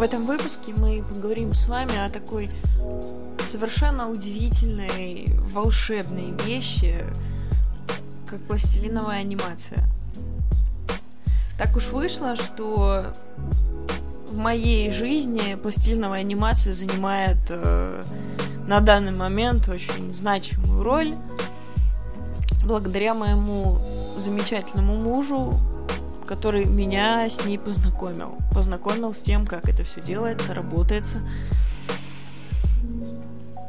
В этом выпуске мы поговорим с вами о такой совершенно удивительной, волшебной вещи, как пластилиновая анимация. Так уж вышло, что в моей жизни пластилиновая анимация занимает э, на данный момент очень значимую роль. Благодаря моему замечательному мужу, который меня с ней познакомил. Познакомил с тем, как это все делается, работается.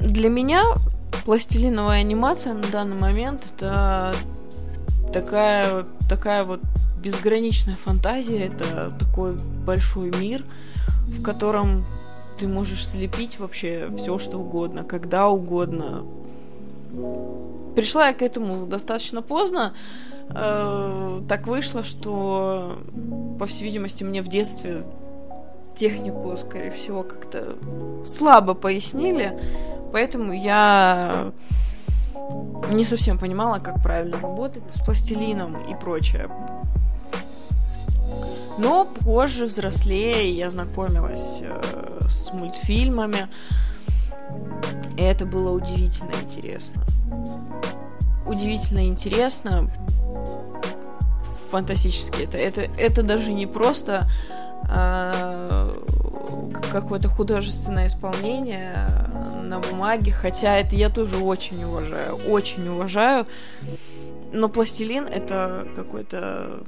Для меня пластилиновая анимация на данный момент это такая, такая вот безграничная фантазия, это такой большой мир, в котором ты можешь слепить вообще все, что угодно, когда угодно. Пришла я к этому достаточно поздно. Э, так вышло, что, по всей видимости, мне в детстве технику, скорее всего, как-то слабо пояснили, поэтому я не совсем понимала, как правильно работать с пластилином и прочее. Но позже, взрослее, я знакомилась э, с мультфильмами. И это было удивительно интересно. Удивительно интересно. Фантастически. Это, это, это даже не просто э, какое-то художественное исполнение на бумаге, хотя это я тоже очень уважаю, очень уважаю. Но пластилин это какой-то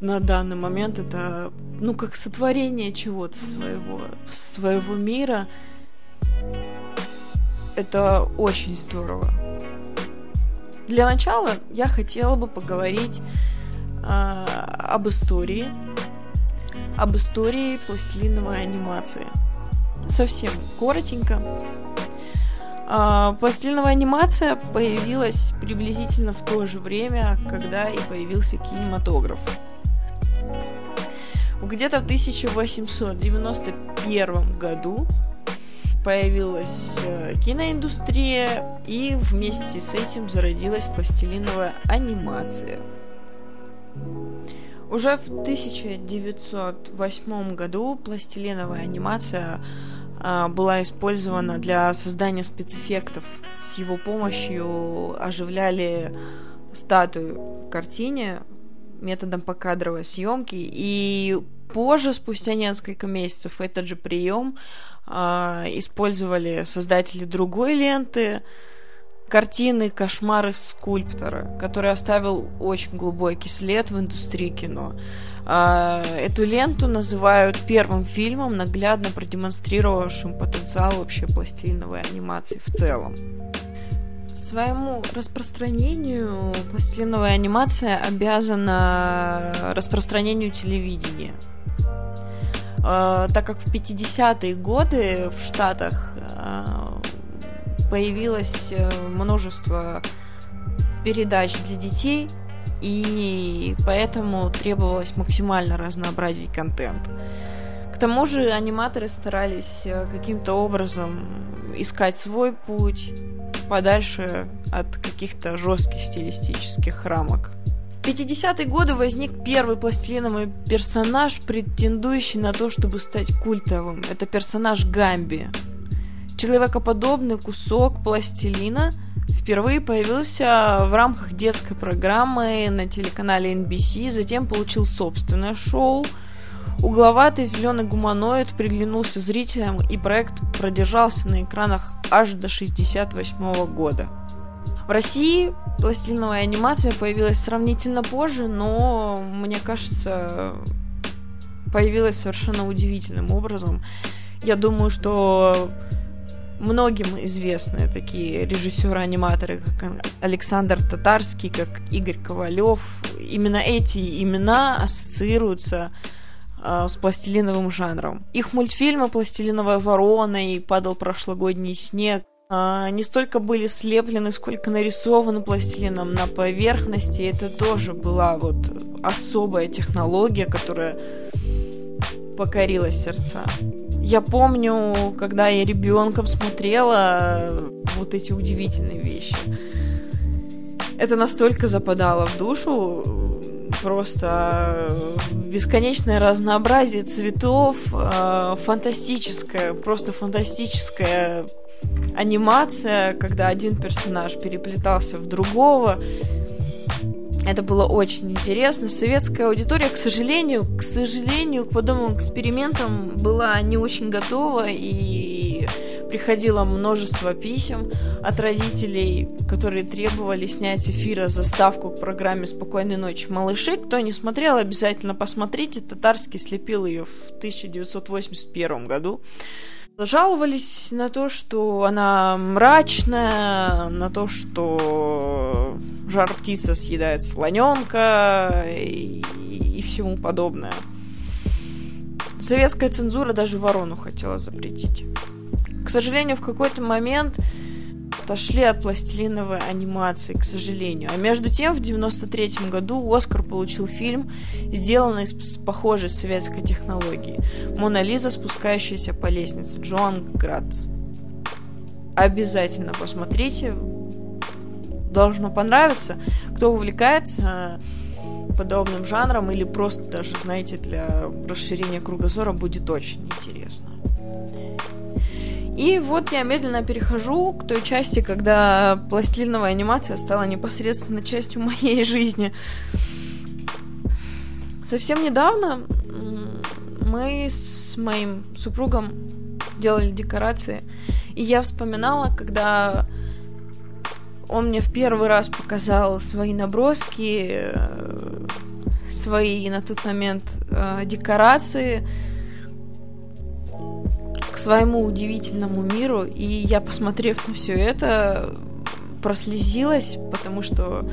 на данный момент это, ну, как сотворение чего-то своего, своего мира. Это очень здорово. Для начала я хотела бы поговорить об истории, об истории пластилиновой анимации. Совсем коротенько. Э, пластилиновая анимация появилась приблизительно в то же время, когда и появился кинематограф. Где-то в 1891 году появилась э, киноиндустрия, и вместе с этим зародилась пластилиновая анимация. Уже в 1908 году пластилиновая анимация а, была использована для создания спецэффектов. С его помощью оживляли статую в картине, методом покадровой съемки. И позже, спустя несколько месяцев, этот же прием э, использовали создатели другой ленты, картины «Кошмары скульптора», который оставил очень глубокий след в индустрии кино. Э, эту ленту называют первым фильмом, наглядно продемонстрировавшим потенциал вообще пластилиновой анимации в целом. Своему распространению пластилиновая анимация обязана распространению телевидения. Э, так как в 50-е годы в Штатах э, появилось э, множество передач для детей, и поэтому требовалось максимально разнообразить контент. К тому же аниматоры старались каким-то образом искать свой путь, подальше от каких-то жестких стилистических рамок. В 50-е годы возник первый пластилиновый персонаж, претендующий на то, чтобы стать культовым. Это персонаж Гамби. Человекоподобный кусок пластилина впервые появился в рамках детской программы на телеканале NBC, затем получил собственное шоу – Угловатый зеленый гуманоид приглянулся зрителям, и проект продержался на экранах аж до 1968 года. В России пластилиновая анимация появилась сравнительно позже, но, мне кажется, появилась совершенно удивительным образом. Я думаю, что многим известны такие режиссеры-аниматоры, как Александр Татарский, как Игорь Ковалев. Именно эти имена ассоциируются а, с пластилиновым жанром. Их мультфильмы «Пластилиновая ворона» и «Падал прошлогодний снег» а, не столько были слеплены, сколько нарисованы пластилином на поверхности. Это тоже была вот особая технология, которая покорила сердца. Я помню, когда я ребенком смотрела вот эти удивительные вещи. Это настолько западало в душу, просто бесконечное разнообразие цветов, э, фантастическое, просто фантастическая анимация, когда один персонаж переплетался в другого. Это было очень интересно. Советская аудитория, к сожалению, к сожалению, к подобным экспериментам была не очень готова и приходило множество писем от родителей, которые требовали снять с эфира заставку к программе «Спокойной ночи, малыши». Кто не смотрел, обязательно посмотрите. Татарский слепил ее в 1981 году. Жаловались на то, что она мрачная, на то, что жар птица съедает слоненка и, и всему подобное. Советская цензура даже ворону хотела запретить. К сожалению, в какой-то момент отошли от пластилиновой анимации, к сожалению. А между тем, в 93 году Оскар получил фильм, сделанный с похожей советской технологией. «Мона Лиза, спускающаяся по лестнице». Джоан Градс. Обязательно посмотрите. Должно понравиться. Кто увлекается подобным жанром или просто даже, знаете, для расширения кругозора будет очень интересно. И вот я медленно перехожу к той части, когда пластилиновая анимация стала непосредственно частью моей жизни. Совсем недавно мы с моим супругом делали декорации, и я вспоминала, когда он мне в первый раз показал свои наброски, э, свои на тот момент э, декорации, своему удивительному миру, и я, посмотрев на все это, прослезилась, потому что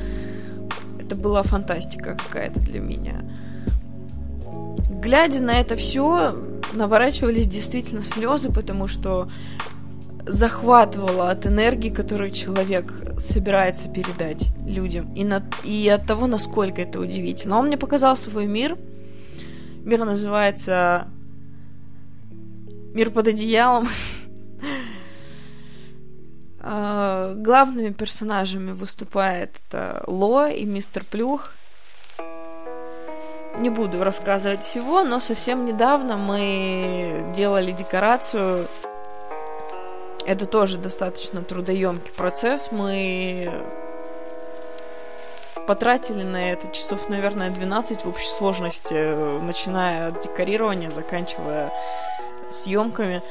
это была фантастика какая-то для меня. Глядя на это все, наворачивались действительно слезы, потому что захватывало от энергии, которую человек собирается передать людям, и, на, и от того, насколько это удивительно. Он мне показал свой мир. Мир называется Мир под одеялом. А, главными персонажами выступает это Ло и Мистер Плюх. Не буду рассказывать всего, но совсем недавно мы делали декорацию. Это тоже достаточно трудоемкий процесс. Мы потратили на это часов, наверное, 12 в общей сложности, начиная от декорирования, заканчивая съемками.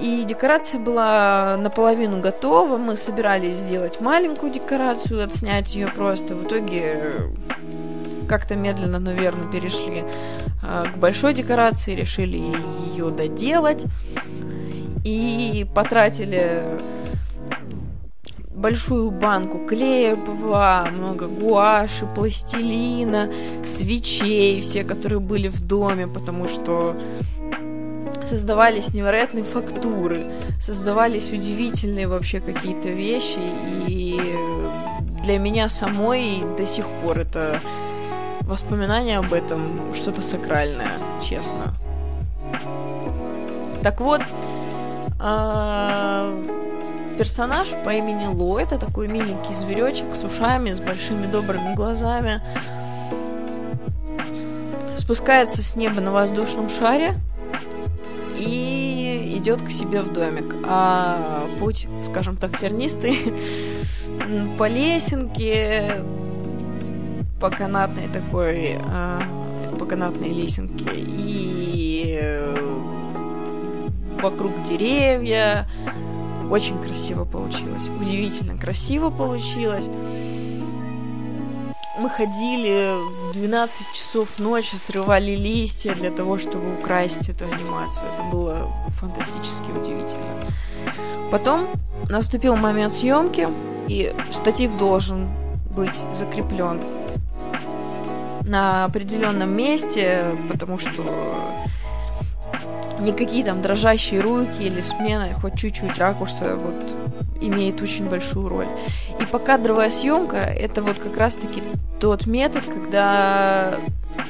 И декорация была наполовину готова. Мы собирались сделать маленькую декорацию, отснять ее просто. В итоге как-то медленно, наверное, перешли э, к большой декорации, решили ее доделать. И потратили большую банку клея ПВА, много гуаши, пластилина, свечей, все, которые были в доме, потому что создавались невероятные фактуры, создавались удивительные вообще какие-то вещи, и для меня самой до сих пор это воспоминание об этом что-то сакральное, честно. Так вот, а, персонаж по имени Ло, это такой миленький зверечек с ушами, с большими добрыми глазами, спускается с неба на воздушном шаре, идет к себе в домик. А путь, скажем так, тернистый по лесенке, по канатной такой, а, по канатной лесенке и вокруг деревья. Очень красиво получилось, удивительно красиво получилось мы ходили в 12 часов ночи, срывали листья для того, чтобы украсть эту анимацию. Это было фантастически удивительно. Потом наступил момент съемки, и штатив должен быть закреплен на определенном месте, потому что никакие там дрожащие руки или смена хоть чуть-чуть ракурса вот имеет очень большую роль. И покадровая съемка это вот как раз-таки тот метод, когда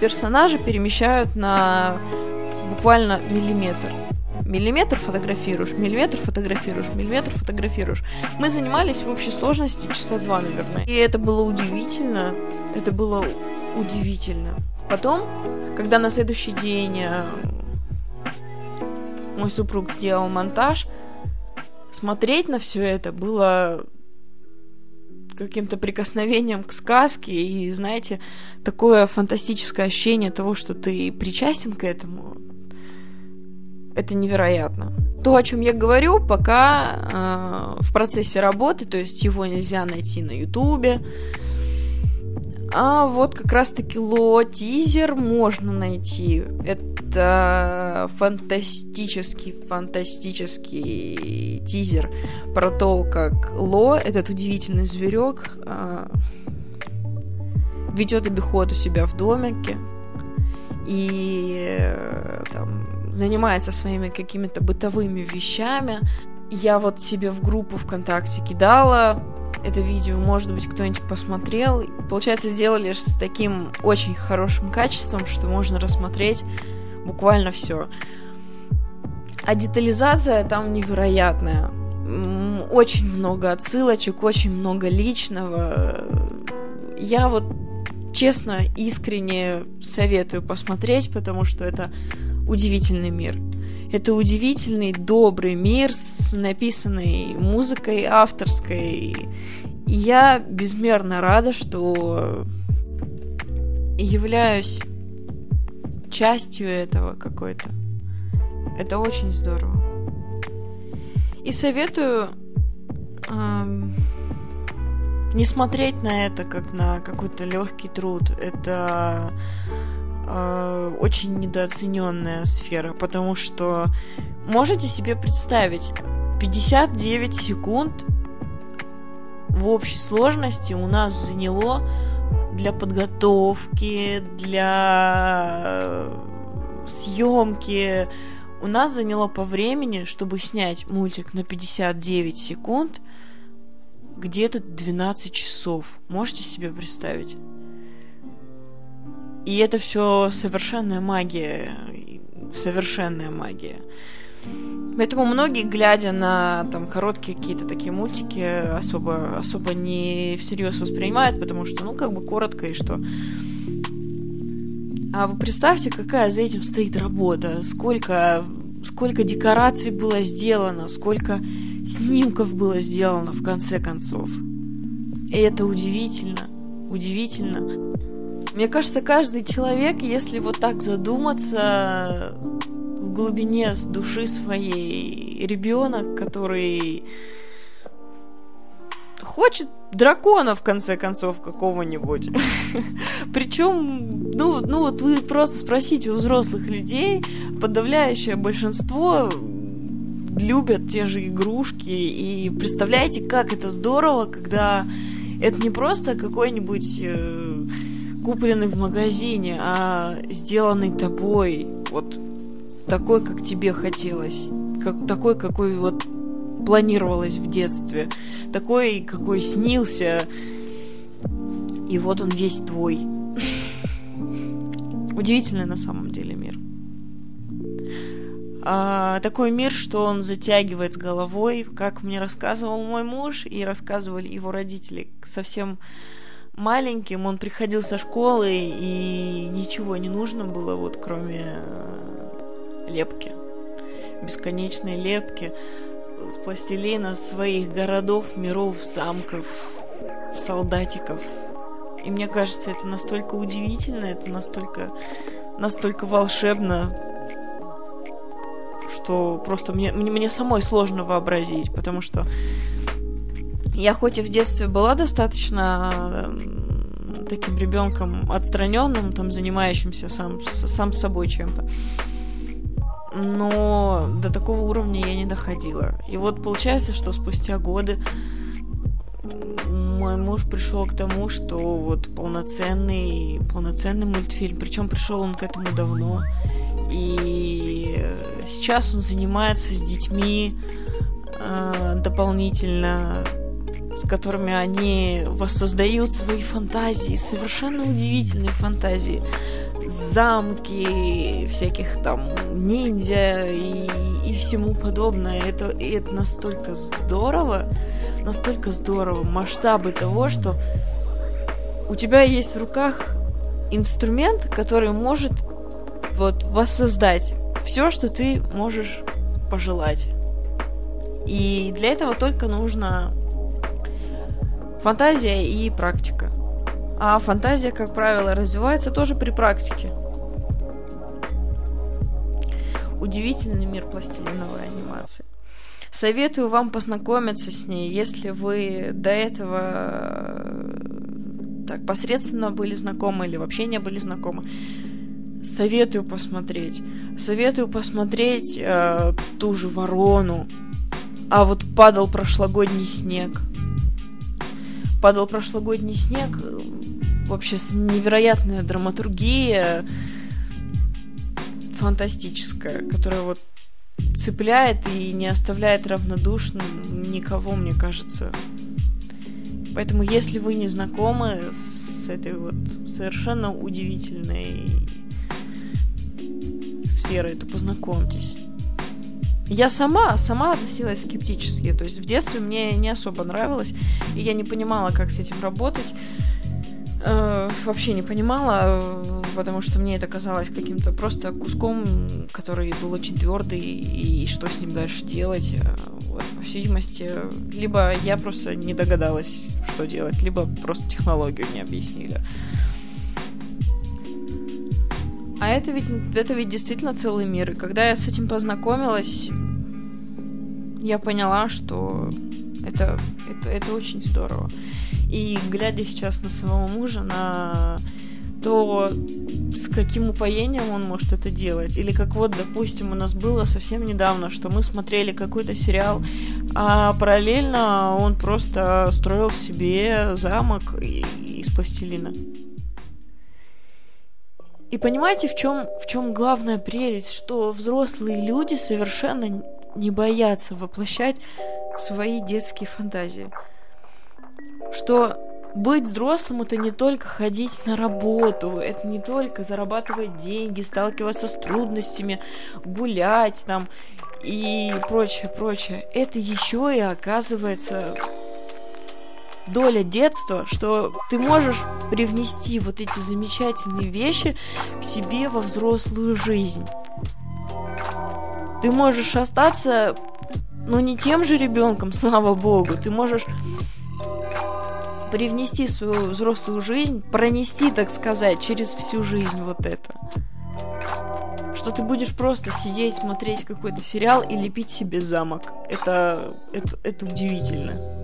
персонажи перемещают на буквально миллиметр. Миллиметр фотографируешь, миллиметр фотографируешь, миллиметр фотографируешь. Мы занимались в общей сложности часа два, наверное. И это было удивительно, это было удивительно. Потом, когда на следующий день э, мой супруг сделал монтаж, смотреть на все это было каким-то прикосновением к сказке и, знаете, такое фантастическое ощущение того, что ты причастен к этому, это невероятно. То, о чем я говорю, пока э, в процессе работы, то есть его нельзя найти на Ютубе, а вот как раз-таки ло-тизер можно найти. Это фантастический, фантастический тизер про то, как Ло, этот удивительный зверек, а, ведет обиход у себя в домике и э, там, занимается своими какими-то бытовыми вещами. Я вот себе в группу ВКонтакте кидала это видео, может быть, кто-нибудь посмотрел. Получается, сделали с таким очень хорошим качеством, что можно рассмотреть буквально все. А детализация там невероятная. Очень много отсылочек, очень много личного. Я вот честно, искренне советую посмотреть, потому что это удивительный мир. Это удивительный, добрый мир с написанной музыкой авторской. И я безмерно рада, что являюсь частью этого какой-то. Это очень здорово. И советую эм, не смотреть на это как на какой-то легкий труд. Это э, очень недооцененная сфера, потому что можете себе представить 59 секунд в общей сложности у нас заняло для подготовки, для э, съемки. У нас заняло по времени, чтобы снять мультик на 59 секунд, где-то 12 часов. Можете себе представить? И это все совершенная магия. Совершенная магия. Поэтому многие, глядя на там короткие какие-то такие мультики, особо, особо не всерьез воспринимают, потому что, ну, как бы коротко и что. А вы представьте, какая за этим стоит работа, сколько, сколько декораций было сделано, сколько снимков было сделано в конце концов. И это удивительно, удивительно. Мне кажется, каждый человек, если вот так задуматься в глубине души своей, ребенок, который хочет дракона, в конце концов, какого-нибудь. Причем, ну, ну вот вы просто спросите у взрослых людей, подавляющее большинство любят те же игрушки, и представляете, как это здорово, когда это не просто какой-нибудь э, купленный в магазине, а сделанный тобой, вот такой, как тебе хотелось, как такой, какой вот планировалось в детстве, такой, какой снился, и вот он весь твой. Удивительный на самом деле мир. А, такой мир, что он затягивает с головой, как мне рассказывал мой муж и рассказывали его родители, совсем маленьким он приходил со школы, и ничего не нужно было, вот кроме лепки. Бесконечной лепки с пластилина своих городов, миров, замков, солдатиков. И мне кажется, это настолько удивительно, это настолько, настолько волшебно, что просто мне, мне, мне самой сложно вообразить, потому что я хоть и в детстве была достаточно таким ребенком отстраненным, там, занимающимся сам, сам собой чем-то. Но до такого уровня я не доходила. И вот получается, что спустя годы мой муж пришел к тому, что вот полноценный, полноценный мультфильм, причем пришел он к этому давно. И сейчас он занимается с детьми э, дополнительно с которыми они воссоздают свои фантазии, совершенно удивительные фантазии. Замки, всяких там ниндзя и, и всему подобное. Это, это настолько здорово, настолько здорово. Масштабы того, что у тебя есть в руках инструмент, который может вот воссоздать все, что ты можешь пожелать. И для этого только нужно фантазия и практика. А фантазия, как правило, развивается тоже при практике. Удивительный мир пластилиновой анимации. Советую вам познакомиться с ней, если вы до этого так посредственно были знакомы или вообще не были знакомы. Советую посмотреть. Советую посмотреть э, ту же ворону. А вот падал прошлогодний снег. Падал прошлогодний снег. Вообще невероятная драматургия. Фантастическая, которая вот цепляет и не оставляет равнодушным никого, мне кажется. Поэтому, если вы не знакомы с этой вот совершенно удивительной сферой, то познакомьтесь. Я сама, сама относилась скептически. То есть в детстве мне не особо нравилось, и я не понимала, как с этим работать. Э, вообще не понимала, потому что мне это казалось каким-то просто куском, который был очень твердый, и, и что с ним дальше делать. Э, вот, по всей видимости, либо я просто не догадалась, что делать, либо просто технологию не объяснили. А это ведь, это ведь действительно целый мир. И когда я с этим познакомилась, я поняла, что это, это, это очень здорово. И глядя сейчас на своего мужа, на то с каким упоением он может это делать. Или как вот, допустим, у нас было совсем недавно, что мы смотрели какой-то сериал, а параллельно он просто строил себе замок из пластилина. И понимаете, в чем, в чем главная прелесть, что взрослые люди совершенно не боятся воплощать свои детские фантазии. Что быть взрослым это не только ходить на работу, это не только зарабатывать деньги, сталкиваться с трудностями, гулять там и прочее, прочее. Это еще и оказывается доля детства, что ты можешь привнести вот эти замечательные вещи к себе во взрослую жизнь. Ты можешь остаться, ну, не тем же ребенком, слава богу, ты можешь привнести свою взрослую жизнь, пронести, так сказать, через всю жизнь вот это. Что ты будешь просто сидеть, смотреть какой-то сериал и лепить себе замок. Это, это, это удивительно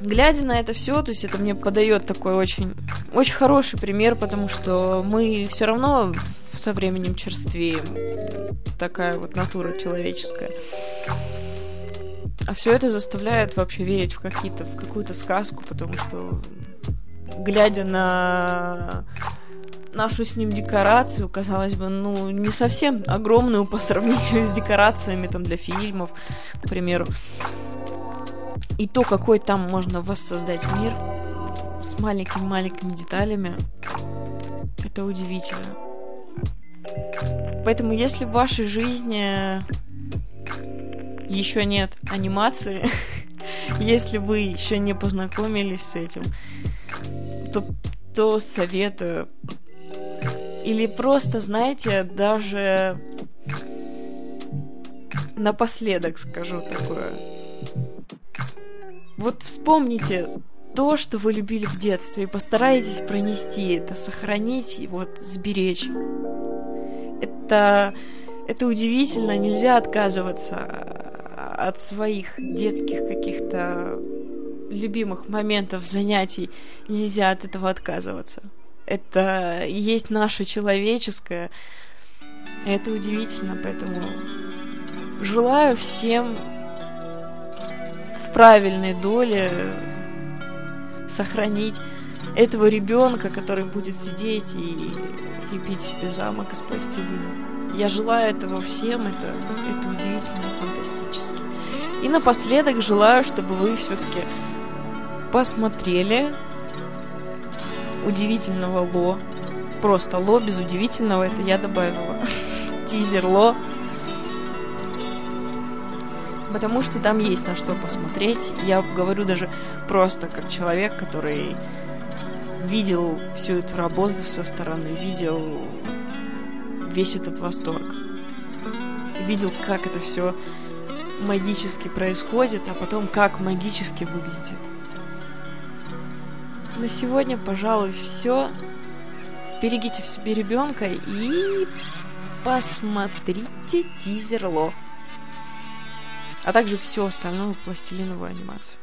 глядя на это все, то есть это мне подает такой очень, очень хороший пример, потому что мы все равно со временем черствеем. Такая вот натура человеческая. А все это заставляет вообще верить в какие-то, в какую-то сказку, потому что глядя на нашу с ним декорацию, казалось бы, ну, не совсем огромную по сравнению с декорациями там для фильмов, к примеру. И то, какой там можно воссоздать мир с маленькими-маленькими деталями, это удивительно. Поэтому, если в вашей жизни еще нет анимации, если вы еще не познакомились с этим, то, то советую. Или просто, знаете, даже напоследок скажу такое. Вот вспомните то, что вы любили в детстве, и постарайтесь пронести это, сохранить и вот сберечь. Это, это удивительно, нельзя отказываться от своих детских каких-то любимых моментов, занятий, нельзя от этого отказываться. Это есть наше человеческое, это удивительно, поэтому желаю всем в правильной доле сохранить этого ребенка, который будет сидеть и лепить себе замок из пластилина. Я желаю этого всем, это, это удивительно, фантастически. И напоследок желаю, чтобы вы все-таки посмотрели удивительного Ло. Просто Ло без удивительного, это я добавила. Тизер Ло потому что там есть на что посмотреть. Я говорю даже просто как человек, который видел всю эту работу со стороны, видел весь этот восторг. Видел, как это все магически происходит, а потом как магически выглядит. На сегодня, пожалуй, все. Берегите в себе ребенка и посмотрите тизер Ло. А также всю остальную пластилиновую анимацию.